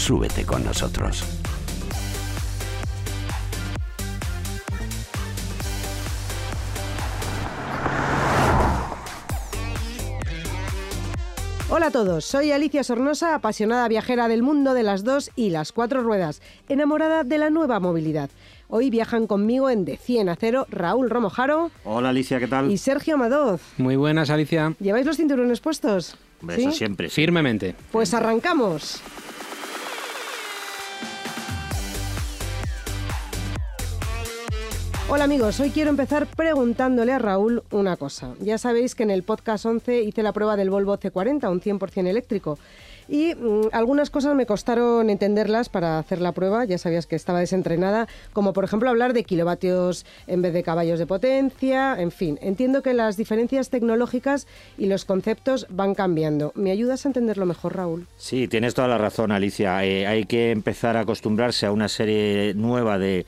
Súbete con nosotros. Hola a todos, soy Alicia Sornosa, apasionada viajera del mundo de las dos y las cuatro ruedas, enamorada de la nueva movilidad. Hoy viajan conmigo en De 100 a 0 Raúl Romojaro. Hola Alicia, ¿qué tal? Y Sergio Madoz. Muy buenas, Alicia. ¿Lleváis los cinturones puestos? Eso siempre. Firmemente. Pues arrancamos. Hola amigos, hoy quiero empezar preguntándole a Raúl una cosa. Ya sabéis que en el podcast 11 hice la prueba del Volvo C40, un 100% eléctrico. Y mm, algunas cosas me costaron entenderlas para hacer la prueba, ya sabías que estaba desentrenada, como por ejemplo hablar de kilovatios en vez de caballos de potencia, en fin, entiendo que las diferencias tecnológicas y los conceptos van cambiando. ¿Me ayudas a entenderlo mejor, Raúl? Sí, tienes toda la razón, Alicia. Eh, hay que empezar a acostumbrarse a una serie nueva de,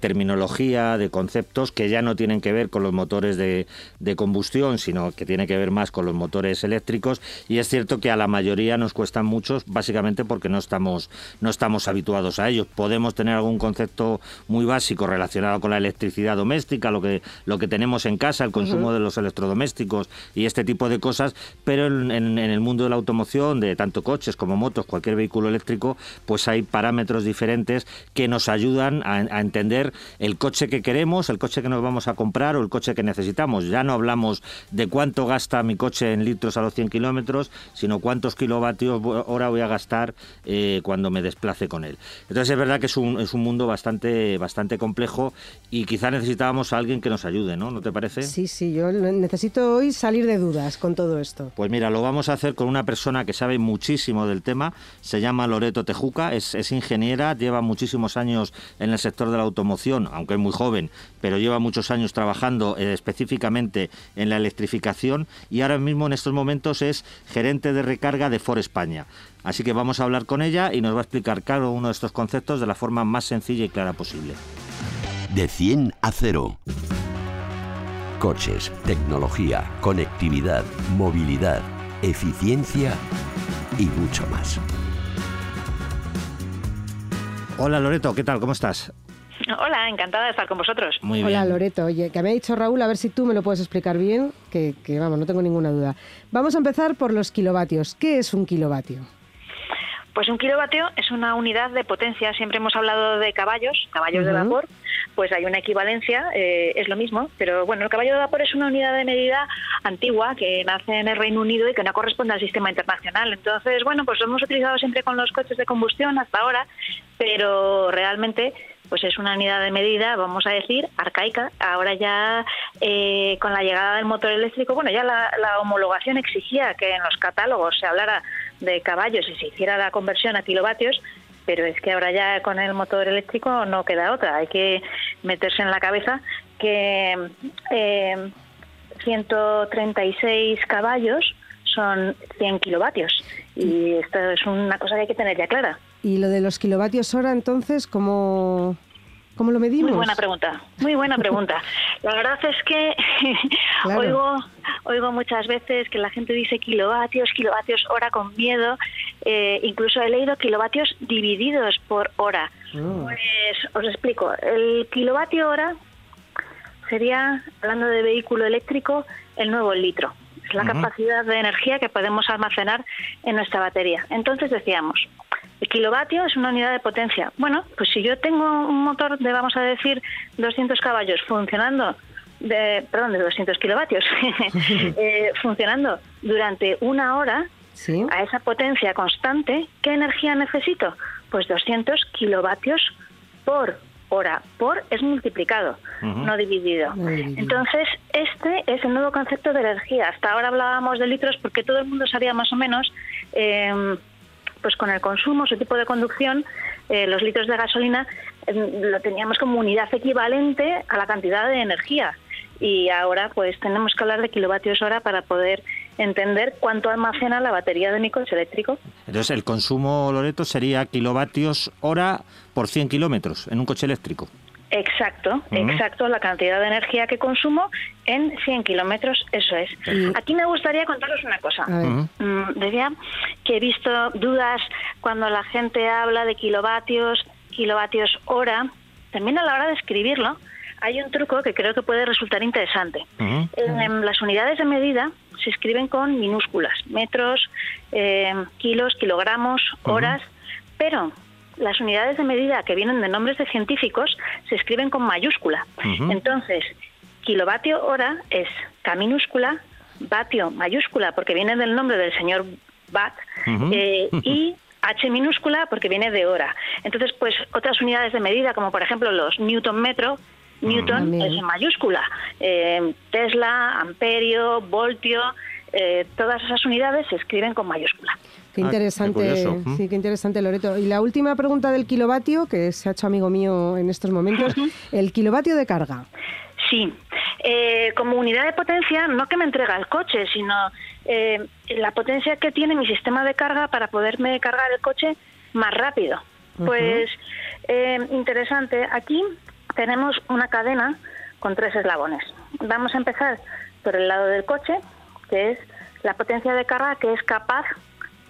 terminología, de conceptos que ya no tienen que ver con los motores de, de combustión, sino que tiene que ver más con los motores eléctricos. Y es cierto que a la mayoría nos cuesta muchos básicamente porque no estamos, no estamos habituados a ellos. Podemos tener algún concepto muy básico relacionado con la electricidad doméstica, lo que, lo que tenemos en casa, el consumo de los electrodomésticos y este tipo de cosas, pero en, el mundo de la automoción, de tanto coches como motos, cualquier vehículo eléctrico, pues hay parámetros diferentes que nos ayudan a, a entender el coche que queremos, el coche que nos vamos a comprar o el coche que necesitamos. Ya no hablamos de cuánto gasta mi coche en litros a los 100 kilómetros, sino cuántos kilovatios hora voy a gastar eh, cuando me desplace con él. Entonces es verdad que es un, es un mundo bastante, bastante complejo y quizá necesitábamos a alguien que nos ayude, ¿no? ¿No te parece? Sí, sí, yo necesito hoy salir de dudas con todo esto. Pues mira, lo vamos a hacer con una persona que sabe muchísimo del tema, se llama Loreto Tejuca, es, es ingeniera, lleva muchísimos años en el sector de la automoción, aunque es muy joven, pero lleva muchos años trabajando eh, específicamente en la electrificación y ahora mismo en estos momentos es gerente de recarga de Ford España. Así que vamos a hablar con ella y nos va a explicar cada uno de estos conceptos de la forma más sencilla y clara posible. De 100 a 0. Coches, tecnología, conectividad, movilidad, eficiencia y mucho más. Hola Loreto, ¿qué tal? ¿Cómo estás? Hola, encantada de estar con vosotros. Muy Hola bien. Loreto, oye, que me ha dicho Raúl, a ver si tú me lo puedes explicar bien, que, que vamos, no tengo ninguna duda. Vamos a empezar por los kilovatios. ¿Qué es un kilovatio? Pues un kilovatio es una unidad de potencia. Siempre hemos hablado de caballos, caballos de vapor. Pues hay una equivalencia, eh, es lo mismo. Pero bueno, el caballo de vapor es una unidad de medida antigua que nace en el Reino Unido y que no corresponde al sistema internacional. Entonces, bueno, pues lo hemos utilizado siempre con los coches de combustión hasta ahora, pero realmente pues es una unidad de medida, vamos a decir, arcaica. Ahora ya eh, con la llegada del motor eléctrico, bueno, ya la, homologación exigía que en los catálogos se hablara de caballos y se hiciera la conversión a kilovatios, pero es que ahora ya con el motor eléctrico no queda otra. Hay que meterse en la cabeza que eh, 136 caballos son 100 kilovatios y esto es una cosa que hay que tener ya clara. Y lo de los kilovatios hora, entonces, ¿cómo, cómo lo medimos? Muy buena pregunta, muy buena pregunta. La verdad es que Claro. oigo, oigo muchas veces que la gente dice kilovatios, kilovatios hora con miedo. Eh, incluso he leído kilovatios divididos por hora. Mm. Pues os explico. El kilovatio hora sería, hablando de vehículo eléctrico, el nuevo litro. Es la capacidad de energía que podemos almacenar en nuestra batería. Entonces decíamos, el kilovatio es una unidad de potencia. Bueno, pues si yo tengo un motor de, vamos a decir, 200 caballos funcionando, de, perdón, de 200 kilovatios, eh, funcionando durante una hora, Sí. a esa potencia constante, ¿qué energía necesito? Pues 200 kilovatios por hora. Por es multiplicado, Ujú. no dividido. No dividido. Entonces, este es el nuevo concepto de energía. Hasta ahora hablábamos de litros porque todo el mundo sabía más o menos, eh, pues con el consumo, su tipo de conducción, eh, los litros de gasolina lo teníamos como unidad equivalente a la cantidad de energía y ahora pues tenemos que hablar de kilovatios hora para poder entender cuánto almacena la batería de mi coche eléctrico. Entonces el consumo, Loreto, sería kilovatios hora por 100 kilómetros en un coche eléctrico. Exacto, exacto, la cantidad de energía que consumo en 100 kilómetros, eso es. Aquí me gustaría contaros una cosa. Mm, decía que he visto dudas cuando la gente habla de kilovatios, kilovatios hora, también a la hora de escribirlo, hay un truco que creo que puede resultar interesante. en, las unidades de medida se escriben con minúsculas, metros, eh, kilos, kilogramos, horas, pero las unidades de medida que vienen de nombres de científicos se escriben con mayúscula. Entonces, kilovatio hora es K minúscula, vatio mayúscula porque viene del nombre del señor Watt eh, y H minúscula porque viene de hora. Entonces, pues otras unidades de medida, como por ejemplo los newton metro, newton es en mayúscula, eh, Tesla, amperio, voltio, eh, todas esas unidades se escriben con mayúscula. Qué ah, interesante, sí, qué interesante, Loreto. Y la última pregunta del kilovatio, que se ha hecho amigo mío en estos momentos, el kilovatio de carga. Sí, eh, como unidad de potencia, no que me entrega el coche, sino eh, la potencia que tiene mi sistema de carga para poderme cargar el coche más rápido. Pues eh, interesante, aquí tenemos una cadena con tres eslabones. Vamos a empezar por el lado del coche, que es la potencia de carga que es capaz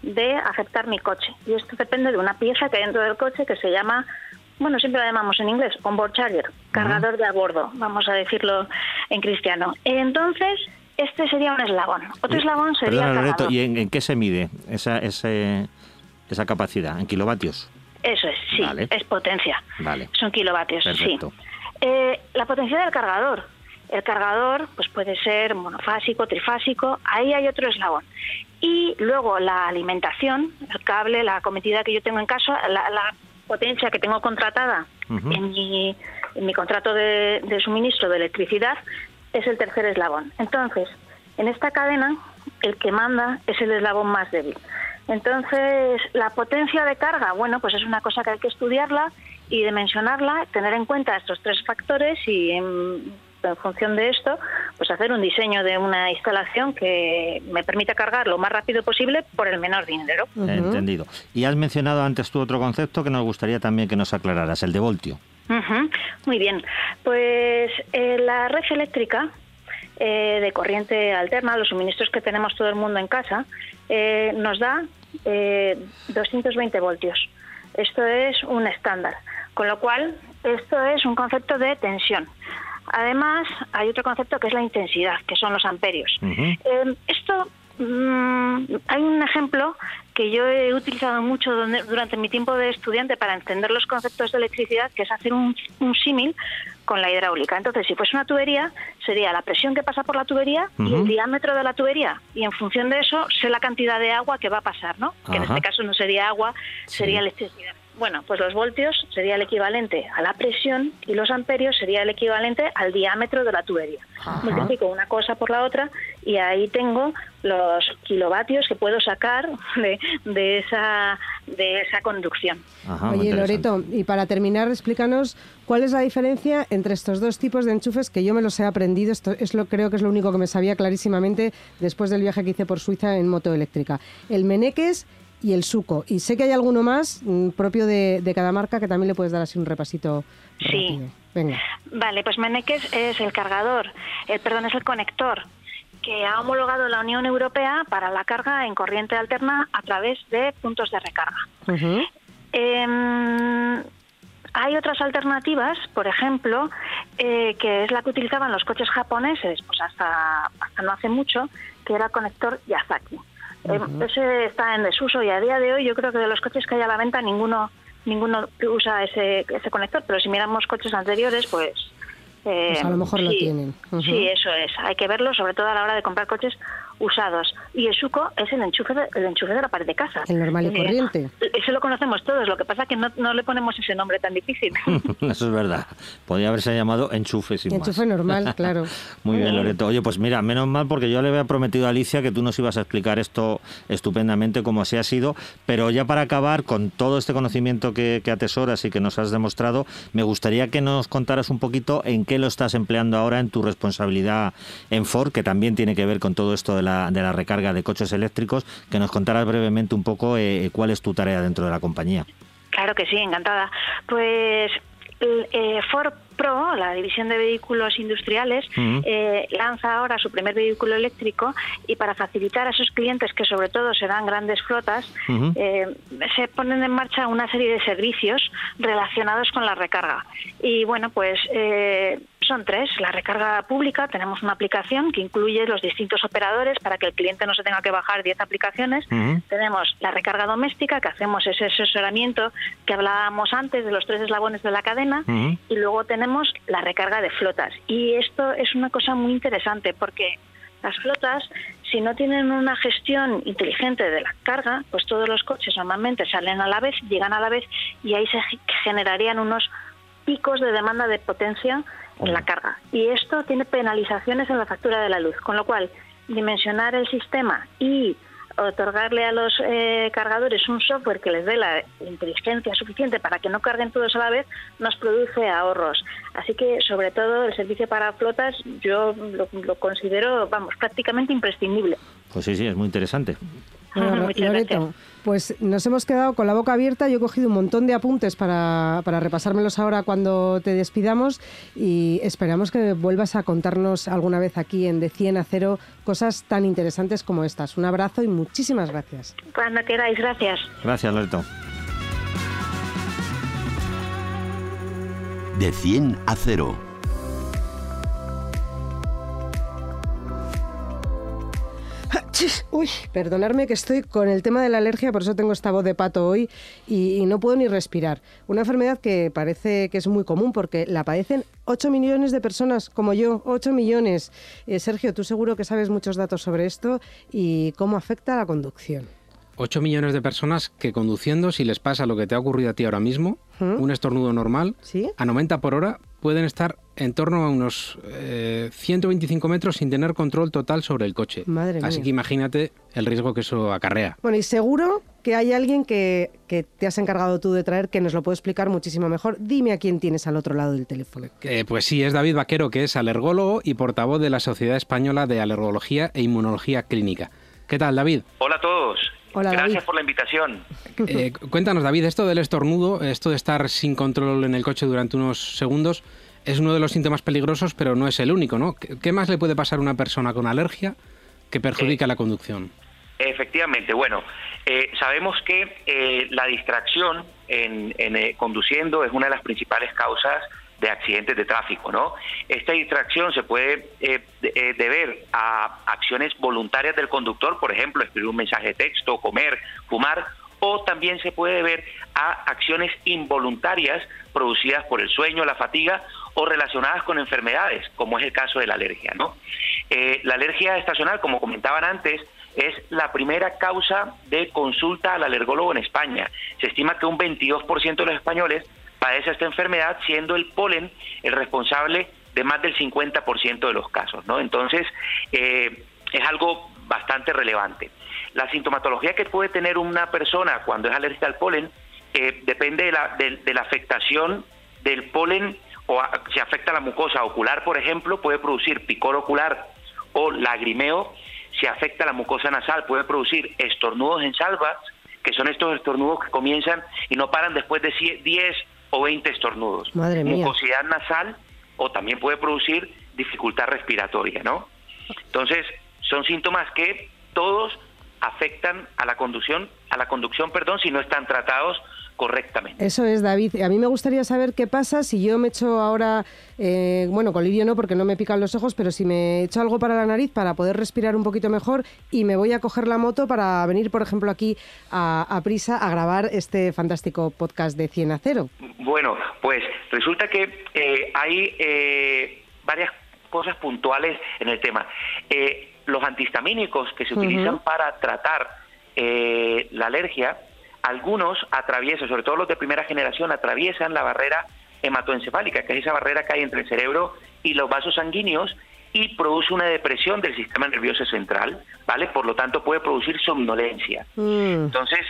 de aceptar mi coche. Y esto depende de una pieza que hay dentro del coche que se llama, bueno, siempre la llamamos en inglés, onboard charger, cargador de a bordo, vamos a decirlo en cristiano. Entonces, este sería un eslabón. Otro eslabón sería Perdón, ¿y en, qué se mide esa, esa capacidad? ¿En kilovatios? Eso es, sí, es potencia. Vale. Son kilovatios, sí. Eh, la potencia del cargador. El cargador pues puede ser monofásico, trifásico, ahí hay otro eslabón. Y luego la alimentación, el cable, la cometida que yo tengo en casa, la, potencia que tengo contratada en, mi, en, mi, contrato de, de suministro de electricidad, es el tercer eslabón. Entonces, en esta cadena, el que manda es el eslabón más débil. Entonces, la potencia de carga, bueno, pues es una cosa que hay que estudiarla y dimensionarla, tener en cuenta estos tres factores y en en función de esto, pues hacer un diseño de una instalación que me permita cargar lo más rápido posible por el menor dinero. Entendido. Y has mencionado antes tú otro concepto que nos gustaría también que nos aclararas, el de voltio. Muy bien. Pues eh, la red eléctrica eh, de corriente alterna, los suministros que tenemos todo el mundo en casa, eh, nos da 220 voltios. Esto es un estándar. Con lo cual, esto es un concepto de tensión. Además, hay otro concepto que es la intensidad, que son los amperios. Em, esto mm, hay un ejemplo que yo he utilizado mucho durante mi tiempo de estudiante para entender los conceptos de electricidad, que es hacer un, símil con la hidráulica. Entonces, si fuese una tubería, sería la presión que pasa por la tubería y el diámetro de la tubería. Y en función de eso, sé la cantidad de agua que va a pasar, ¿no? Que en este caso no sería agua, sería electricidad. Bueno, pues los voltios sería el equivalente a la presión y los amperios sería el equivalente al diámetro de la tubería. Multiplico una cosa por la otra y ahí tengo los kilovatios que puedo sacar de, esa, de esa conducción. Oye, Loreto, y para terminar, explícanos cuál es la diferencia entre estos dos tipos de enchufes que yo me los he aprendido. Esto es lo, creo que es lo único que me sabía clarísimamente después del viaje que hice por Suiza en moto eléctrica. El Meneques y el suco. Y sé que hay alguno más mm, propio de, cada marca que también le puedes dar así un repasito. Sí. Venga. Vale, pues Meneques es el cargador, el, perdón, es el conector que ha homologado la Unión Europea para la carga en corriente alterna a través de puntos de recarga. Em, hay otras alternativas, por ejemplo, eh, que es la que utilizaban los coches japoneses, pues hasta, hasta no hace mucho, que era conector Yazaki. Eh, ese está en desuso y a día de hoy yo creo que de los coches que hay a la venta ninguno ninguno usa ese, ese conector, pero si miramos coches anteriores, pues... Eh, pues a lo mejor lo tienen. Sí, eso es. Hay que verlo, sobre todo a la hora de comprar coches usados. Y el suco es el enchufe de, el enchufe de la pared de casa. El normal y corriente. Eso lo conocemos todos, lo que pasa es que no, no le ponemos ese nombre tan difícil. Eso es verdad. Podría haberse llamado enchufe sin Enchufe normal, claro. Muy bien, Loreto. Oye, pues mira, menos mal porque yo le había prometido a Alicia que tú nos ibas a explicar esto estupendamente como así ha sido, pero ya para acabar con todo este conocimiento que, que atesoras y que nos has demostrado, me gustaría que nos contaras un poquito en qué lo estás empleando ahora en tu responsabilidad en Ford, que también tiene que ver con todo esto de la, de la recarga de coches eléctricos, que nos contaras brevemente un poco eh, cuál es tu tarea dentro de la compañía. Claro que sí, encantada. Pues eh, Ford Pro, la división de vehículos industriales, eh, lanza ahora su primer vehículo eléctrico y para facilitar a sus clientes, que sobre todo serán grandes flotas, eh, se ponen en marcha una serie de servicios relacionados con la recarga. Y bueno, pues eh, son tres. La recarga pública, tenemos una aplicación que incluye los distintos operadores para que el cliente no se tenga que bajar 10 aplicaciones. Tenemos la recarga doméstica, que hacemos ese asesoramiento que hablábamos antes de los tres eslabones de la cadena. Y luego tenemos la recarga de flotas. Y esto es una cosa muy interesante porque las flotas, si no tienen una gestión inteligente de la carga, pues todos los coches normalmente salen a la vez, llegan a la vez y ahí se generarían unos picos de demanda de potencia en la carga. Y esto tiene penalizaciones en la factura de la luz, con lo cual dimensionar el sistema y otorgarle a los eh, cargadores un software que les dé la inteligencia suficiente para que no carguen todos a la vez nos produce ahorros. Así que, sobre todo, el servicio para flotas yo lo, lo considero, vamos, prácticamente imprescindible. Pues sí, sí, es muy interesante. Bueno, Loreto, pues nos hemos quedado con la boca abierta. Yo he cogido un montón de apuntes para, para, repasármelos ahora cuando te despidamos y esperamos que vuelvas a contarnos alguna vez aquí en De 100 a 0 cosas tan interesantes como estas. Un abrazo y muchísimas gracias. Cuando queráis, gracias. Gracias, Loreto. De 100 a 0. Uy, perdonadme que estoy con el tema de la alergia, por eso tengo esta voz de pato hoy y, y, no puedo ni respirar. Una enfermedad que parece que es muy común porque la padecen 8 millones de personas como yo, 8 millones. Eh, Sergio, tú seguro que sabes muchos datos sobre esto y cómo afecta a la conducción. 8 millones de personas que conduciendo, si les pasa lo que te ha ocurrido a ti ahora mismo, ¿Mm? un estornudo normal, ¿Sí? a 90 por hora, pueden estar en torno a unos eh, 125 metros sin tener control total sobre el coche. Madre Así mía. que imagínate el riesgo que eso acarrea. Bueno, y seguro que hay alguien que, que te has encargado tú de traer que nos lo puede explicar muchísimo mejor. Dime a quién tienes al otro lado del teléfono. Eh, pues sí, es David Vaquero, que es alergólogo y portavoz de la Sociedad Española de Alergología e Inmunología Clínica. ¿Qué tal, David? Hola a todos. Hola, Gracias David. por la invitación. Eh, cuéntanos, David, esto del estornudo, esto de estar sin control en el coche durante unos segundos, es uno de los síntomas peligrosos, pero no es el único, ¿no? ¿Qué más le puede pasar a una persona con alergia que perjudica la conducción? Efectivamente, bueno, eh, sabemos que eh, la distracción en, en, eh, conduciendo es una de las principales causas de accidentes de tráfico, ¿no? Esta distracción se puede eh, de- eh, deber a acciones voluntarias del conductor, por ejemplo, escribir un mensaje de texto, comer, fumar, o también se puede deber a acciones involuntarias producidas por el sueño, la fatiga o relacionadas con enfermedades, como es el caso de la alergia, ¿no? Eh, la alergia estacional, como comentaban antes, es la primera causa de consulta al alergólogo en España. Se estima que un 22% de los españoles padece esta enfermedad, siendo el polen el responsable de más del 50% de los casos, ¿no? Entonces, eh, es algo bastante relevante. La sintomatología que puede tener una persona cuando es alérgica al polen eh, depende de la, de, de la afectación del polen o a- si afecta la mucosa ocular, por ejemplo, puede producir picor ocular o lagrimeo. Si afecta la mucosa nasal, puede producir estornudos en salvas, que son estos estornudos que comienzan y no paran después de cie- 10 o 20 estornudos. Madre mía. Mucosidad nasal o también puede producir dificultad respiratoria, ¿no? Entonces, son síntomas que todos afectan a la conducción, a la conducción, perdón, si no están tratados correctamente. Eso es, David. A mí me gustaría saber qué pasa si yo me echo ahora, eh, bueno, colirio no porque no me pican los ojos, pero si me echo algo para la nariz para poder respirar un poquito mejor y me voy a coger la moto para venir, por ejemplo, aquí a, a Prisa a grabar este fantástico podcast de 100 a 0. Bueno, pues resulta que eh, hay eh, varias cosas puntuales en el tema. Eh, los antihistamínicos que se utilizan para tratar eh, la alergia, algunos atraviesan, sobre todo los de primera generación, atraviesan la barrera hematoencefálica, que es esa barrera que hay entre el cerebro y los vasos sanguíneos y produce una depresión del sistema nervioso central, ¿vale? Por lo tanto puede producir somnolencia. Mm. Entonces,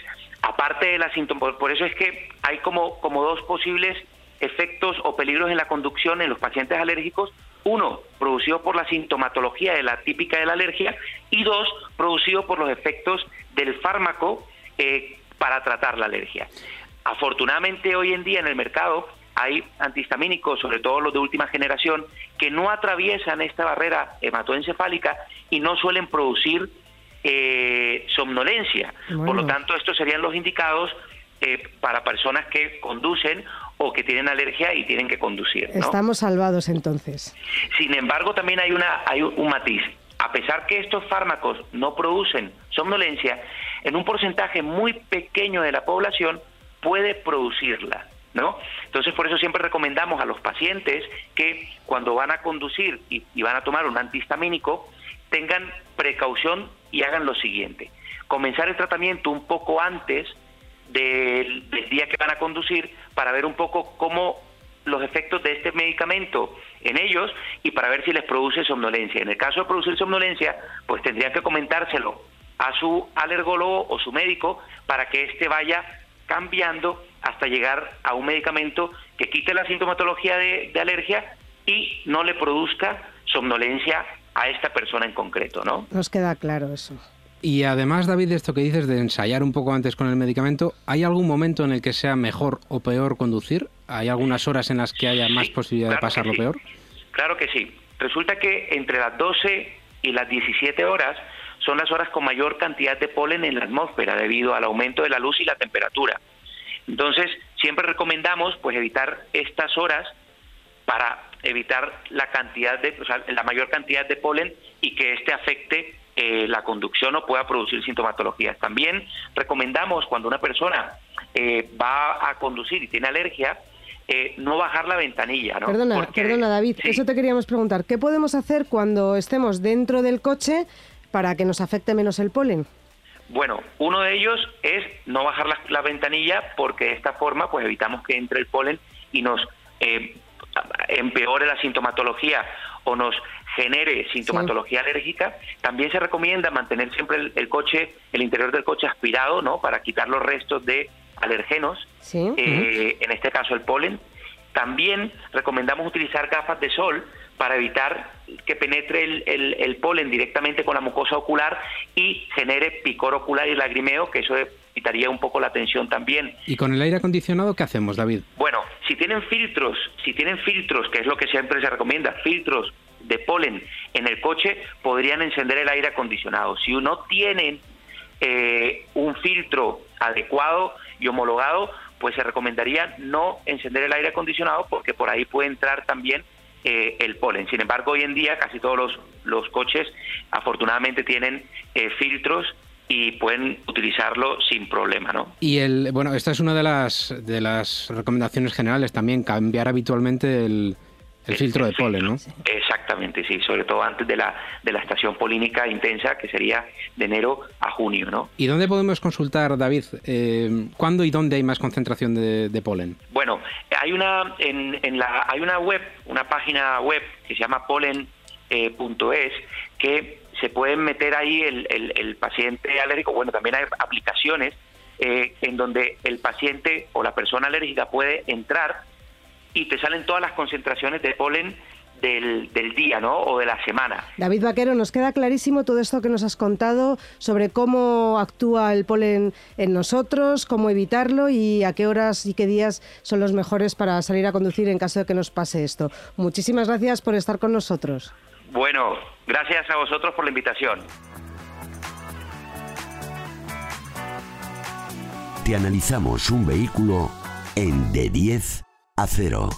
aparte de la síntomas, por eso es que hay como, como dos posibles efectos o peligros en la conducción en los pacientes alérgicos. Uno, producido por la sintomatología de la típica de la alergia y dos, producido por los efectos del fármaco eh, para tratar la alergia. Afortunadamente hoy en día en el mercado hay antihistamínicos, sobre todo los de última generación, que no atraviesan esta barrera hematoencefálica y no suelen producir eh, somnolencia. Por lo tanto, estos serían los indicados eh, para personas que conducen o que tienen alergia y tienen que conducir. Estamos salvados entonces. Sin embargo, también hay, una, hay un matiz. A pesar que estos fármacos no producen somnolencia, en un porcentaje muy pequeño de la población puede producirla. ¿no? Entonces, por eso siempre recomendamos a los pacientes que cuando van a conducir y, van a tomar un antihistamínico, tengan precaución y hagan lo siguiente. Comenzar el tratamiento un poco antes del, día que van a conducir para ver un poco cómo los efectos de este medicamento en ellos y para ver si les produce somnolencia. En el caso de producir somnolencia, pues tendrían que comentárselo a su alergólogo o su médico para que éste vaya cambiando hasta llegar a un medicamento que quite la sintomatología de, alergia y no le produzca somnolencia a esta persona en concreto, ¿no? Nos queda claro eso. Y además, David, de esto que dices de ensayar un poco antes con el medicamento, ¿hay algún momento en el que sea mejor o peor conducir? ¿Hay algunas horas en las que haya más posibilidad de pasarlo peor? Claro que sí. Resulta que entre las 12 y las 17 horas son las horas con mayor cantidad de polen en la atmósfera debido al aumento de la luz y la temperatura. Entonces, siempre recomendamos pues evitar estas horas para evitar la cantidad de, o sea, la mayor cantidad de polen y que éste afecte eh, la conducción o pueda producir sintomatologías. También recomendamos cuando una persona eh, va a conducir y tiene alergia, eh, no bajar la ventanilla. ¿no? Perdona, perdona David, eso te queríamos preguntar. ¿Qué podemos hacer cuando estemos dentro del coche para que nos afecte menos el polen? Bueno, uno de ellos es no bajar la, ventanilla porque de esta forma pues evitamos que entre el polen y nos eh, empeore la sintomatología o nos genere sintomatología alérgica. También se recomienda mantener siempre el, coche, el interior del coche aspirado, ¿no? Para quitar los restos de alergenos, eh, en este caso el polen. También recomendamos utilizar gafas de sol para evitar que penetre el, polen directamente con la mucosa ocular y genere picor ocular y lagrimeo, que eso evitaría un poco la tensión también. ¿Y con el aire acondicionado qué hacemos, David? Bueno, si tienen filtros, si tienen filtros, que es lo que siempre se recomienda, filtros de polen en el coche, podrían encender el aire acondicionado. Si no tienen eh, un filtro adecuado y homologado, pues se recomendaría no encender el aire acondicionado porque por ahí puede entrar también eh, el polen. Sin embargo, hoy en día casi todos los, los coches afortunadamente tienen eh, filtros y pueden utilizarlo sin problema, ¿no? Y el bueno, esta es una de las de las recomendaciones generales también cambiar habitualmente el, el filtro de polen, ¿no? Exactamente, sí, sobre todo antes de la, de la estación polínica intensa, que sería de enero a junio, ¿no? ¿Y dónde podemos consultar, David, eh, cuándo y dónde hay más concentración de, polen? Bueno, hay una, en, en, la, hay una web, una página web que se llama polen.es, eh, que se pueden meter ahí el, el, paciente alérgico, bueno, también hay aplicaciones eh, en donde el paciente o la persona alérgica puede entrar y te salen todas las concentraciones de polen del, día, ¿no? O de la semana. David Vaquero, nos queda clarísimo todo esto que nos has contado sobre cómo actúa el polen en nosotros, cómo evitarlo y a qué horas y qué días son los mejores para salir a conducir en caso de que nos pase esto. Muchísimas gracias por estar con nosotros. Bueno, gracias a vosotros por la invitación. Te analizamos un vehículo en de 10 a cero.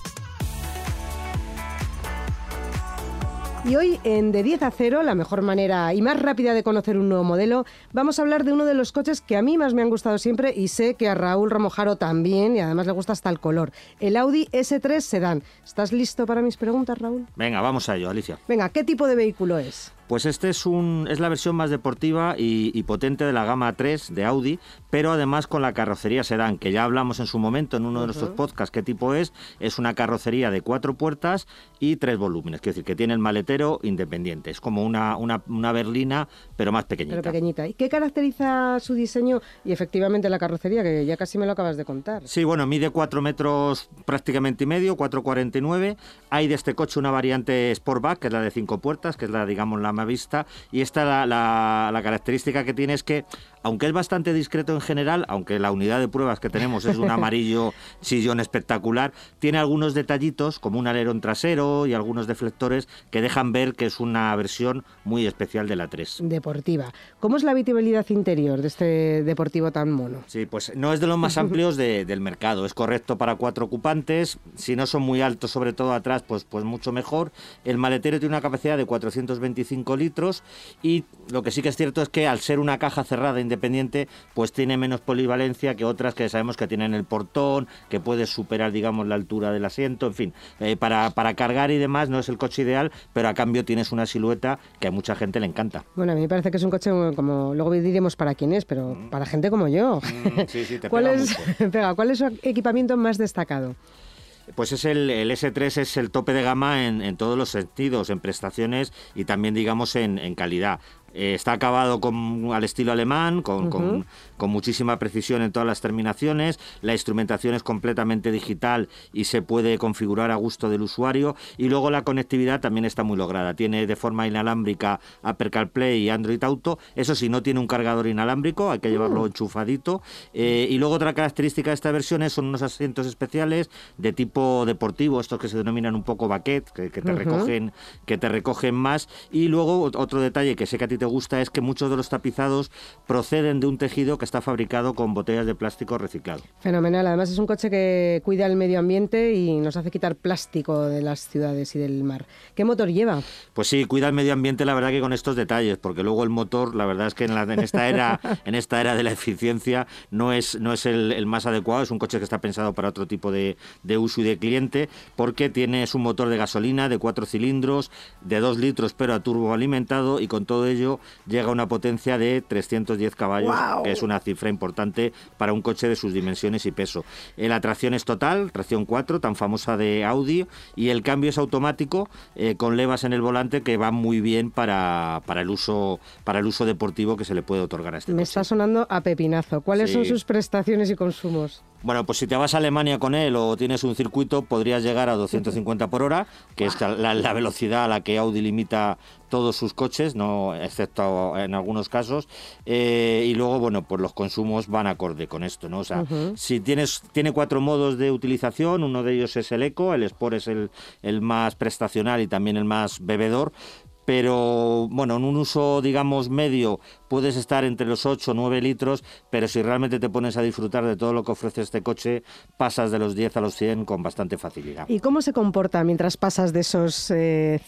Y hoy en De 10 a 0, la mejor manera y más rápida de conocer un nuevo modelo, vamos a hablar de uno de los coches que a mí más me han gustado siempre y sé que a Raúl Romojaro también y además le gusta hasta el color, el Audi S3 Sedan. ¿Estás listo para mis preguntas, Raúl? Venga, vamos a ello, Alicia. Venga, ¿qué tipo de vehículo es? Pues este es, un, es la versión más deportiva y, potente de la gama 3 de Audi, pero además con la carrocería sedán, que ya hablamos en su momento en uno de nuestros podcasts qué tipo es. Es una carrocería de cuatro puertas y tres volúmenes, quiero decir, que tiene el maletero independiente. Es como una, una, una berlina, pero más pequeñita. Pero pequeñita. ¿Y qué caracteriza su diseño y efectivamente la carrocería, que ya casi me lo acabas de contar? Sí, bueno, mide 4 metros prácticamente y medio, 4,49. Hay de este coche una variante Sportback, que es la de cinco puertas, que es la, digamos, la Y esta, la, la, la característica que tiene es que aunque es bastante discreto en general, aunque la unidad de pruebas que tenemos es un amarillo sillón espectacular, tiene algunos detallitos como un alerón trasero y algunos deflectores que dejan ver que es una versión muy especial de la 3. Deportiva. ¿Cómo es la habitabilidad interior de este deportivo tan mono? Sí, pues no es de los más amplios del mercado. Es correcto para cuatro ocupantes. Si no son muy altos, sobre todo atrás, pues, pues mucho mejor. El maletero tiene una capacidad de 425 litros y lo que sí que es cierto es que al ser una caja cerrada independiente, independiente, pues tiene menos polivalencia que otras que sabemos que tienen el portón, que puede superar, digamos, la altura del asiento, en fin, eh, para, para cargar y demás no es el coche ideal, pero a cambio tienes una silueta que a mucha gente le encanta. Bueno, a mí me parece que es un coche como, luego diremos para quién es, pero mm. para gente como yo. Mm, sí, sí, te ¿Cuál, es, ¿Cuál es su equipamiento más destacado? Pues es el, S3 es el tope de gama en, todos los sentidos, en prestaciones y también digamos en, en calidad. Eh, está acabado con, al estilo alemán, con, con, muchísima precisión en todas las terminaciones. La instrumentación es completamente digital y se puede configurar a gusto del usuario. Y luego la conectividad también está muy lograda. Tiene de forma inalámbrica Apple CarPlay y Android Auto. Eso sí, no tiene un cargador inalámbrico, hay que llevarlo mm. enchufadito. Eh, y luego otra característica de esta versión son unos asientos especiales de tipo deportivo, estos que se denominan un poco baquet, que, te recogen que te recogen más. Y luego otro detalle que sé que a ti te gusta es que muchos de los tapizados proceden de un tejido que está fabricado con botellas de plástico reciclado. Fenomenal. Además es un coche que cuida el medio ambiente y nos hace quitar plástico de las ciudades y del mar. ¿Qué motor lleva? Pues sí, cuida el medio ambiente, la verdad que con estos detalles, porque luego el motor, la verdad es que en, esta era, en esta era de la eficiencia no es, no es el, más adecuado. Es un coche que está pensado para otro tipo de, de uso y de cliente, porque tiene un motor de gasolina de cuatro cilindros, de dos litros, pero a turbo alimentado y con todo ello llega a una potencia de 310 caballos, que es una cifra importante para un coche de sus dimensiones y peso. La tracción es total, tracción 4, tan famosa de Audi, y el cambio es automático eh, con levas en el volante que va muy bien para, para, el uso, para el uso deportivo que se le puede otorgar a este Me está sonando a pepinazo. ¿Cuáles son sus prestaciones y consumos? Bueno, pues si te vas a Alemania con él o tienes un circuito, podrías llegar a 250 por hora, que es la, velocidad a la que Audi limita todos sus coches, no excepto en algunos casos. Eh, y luego, bueno, pues los consumos van acorde con esto, ¿no? O sea, si tienes, tiene cuatro modos de utilización, uno de ellos es el eco, el Sport es el, el más prestacional y también el más bebedor, pero bueno, en un uso, digamos, medio puedes estar entre los 8 o 9 litros, pero si realmente te pones a disfrutar de todo lo que ofrece este coche, pasas de los 10 a los 100 con bastante facilidad. ¿Y cómo se comporta mientras pasas de esos 0 eh,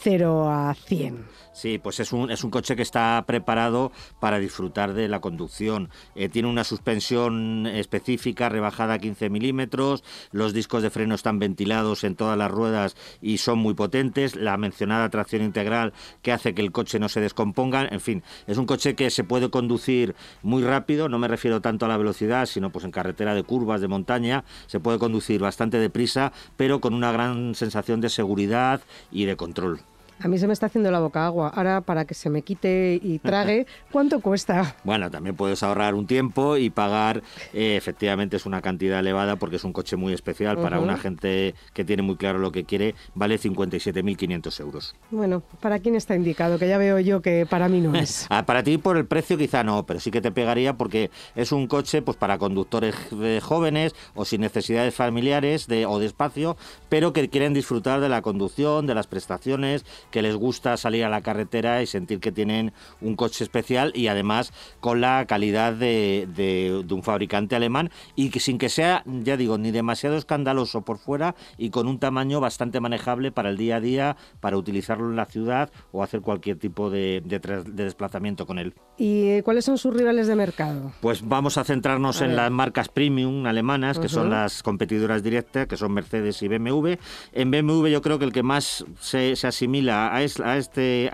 a 100? Sí, pues es un, es un coche que está preparado para disfrutar de la conducción. Eh, tiene una suspensión específica rebajada a 15 milímetros, los discos de freno están ventilados en todas las ruedas y son muy potentes, la mencionada tracción integral que hace que el coche no se descomponga, en fin, es un coche que se puede conducir muy rápido, no me refiero tanto a la velocidad, sino pues en carretera de curvas, de montaña, se puede conducir bastante deprisa, pero con una gran sensación de seguridad y de control. A mí se me está haciendo la boca agua. Ahora, para que se me quite y trague, ¿cuánto cuesta? Bueno, también puedes ahorrar un tiempo y pagar, eh, efectivamente es una cantidad elevada porque es un coche muy especial para una gente que tiene muy claro lo que quiere, vale 57.500 euros. Bueno, ¿para quién está indicado? Que ya veo yo que para mí no es. Ah, para ti por el precio quizá no, pero sí que te pegaría porque es un coche pues para conductores jóvenes o sin necesidades familiares de, o de espacio, pero que quieren disfrutar de la conducción, de las prestaciones que les gusta salir a la carretera y sentir que tienen un coche especial y además con la calidad de, un fabricante alemán y que sin que sea, ya digo, ni demasiado escandaloso por fuera y con un tamaño bastante manejable para el día a día, para utilizarlo en la ciudad o hacer cualquier tipo de, desplazamiento con él. ¿Y cuáles son sus rivales de mercado? Pues vamos a centrarnos en las marcas premium alemanas, que son las competidoras directas, que son Mercedes y BMW. En BMW yo creo que el que más se, se asimila a, a este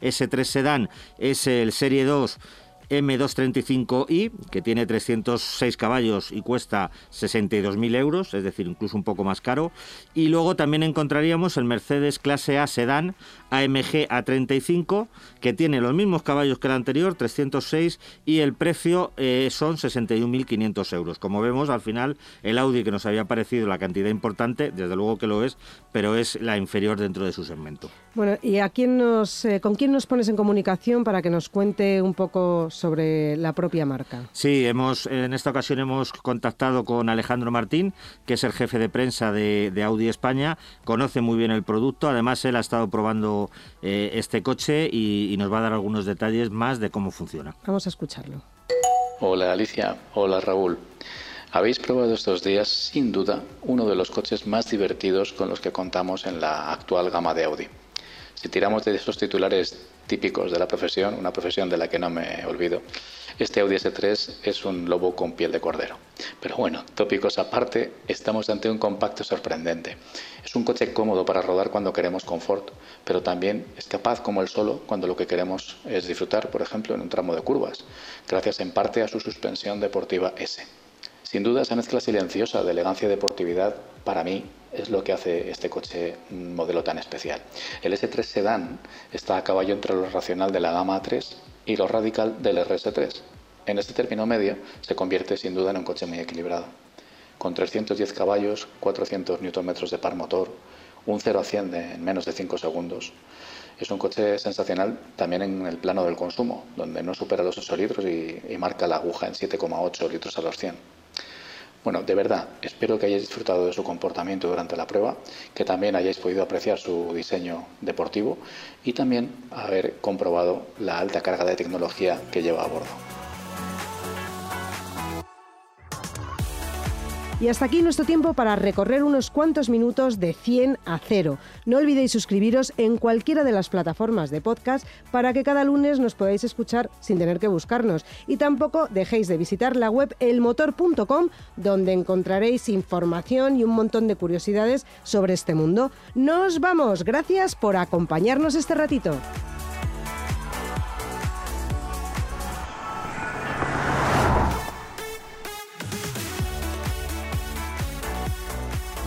S3 Sedan es el Serie 2 M235i, que tiene 306 caballos y cuesta 62.000 euros, es decir, incluso un poco más caro. Y luego también encontraríamos el Mercedes Clase A Sedan AMG A35, que tiene los mismos caballos que el anterior, 306, y el precio eh, son 61.500 euros. Como vemos, al final, el Audi que nos había parecido la cantidad importante, desde luego que lo es, pero es la inferior dentro de su segmento. Bueno, ¿y a quién nos, eh, con quién nos pones en comunicación para que nos cuente un poco sobre la propia marca. Sí, hemos, en esta ocasión hemos contactado con Alejandro Martín, que es el jefe de prensa de, Audi España, conoce muy bien el producto, además él ha estado probando eh, este coche y, y nos va a dar algunos detalles más de cómo funciona. Vamos a escucharlo. Hola Alicia, hola Raúl. Habéis probado estos días, sin duda, uno de los coches más divertidos con los que contamos en la actual gama de Audi. Si tiramos de esos titulares típicos de la profesión, una profesión de la que no me olvido, este Audi S3 es un lobo con piel de cordero. Pero bueno, tópicos aparte, estamos ante un compacto sorprendente. Es un coche cómodo para rodar cuando queremos confort, pero también es capaz como el solo cuando lo que queremos es disfrutar, por ejemplo, en un tramo de curvas, gracias en parte a su suspensión deportiva S. Sin duda, esa mezcla silenciosa de elegancia y deportividad, para mí, es lo que hace este coche modelo tan especial. El S3 Sedan está a caballo entre lo racional de la gama A3 y lo radical del RS3. En este término medio se convierte sin duda en un coche muy equilibrado. Con 310 caballos, 400 Nm de par motor, un 0 a 100 en menos de 5 segundos. Es un coche sensacional también en el plano del consumo, donde no supera los 8 litros y, y marca la aguja en 7,8 litros a los 100. Bueno, de verdad, espero que hayáis disfrutado de su comportamiento durante la prueba, que también hayáis podido apreciar su diseño deportivo y también haber comprobado la alta carga de tecnología que lleva a bordo. Y hasta aquí nuestro tiempo para recorrer unos cuantos minutos de 100 a 0. No olvidéis suscribiros en cualquiera de las plataformas de podcast para que cada lunes nos podáis escuchar sin tener que buscarnos. Y tampoco dejéis de visitar la web elmotor.com donde encontraréis información y un montón de curiosidades sobre este mundo. Nos vamos. Gracias por acompañarnos este ratito.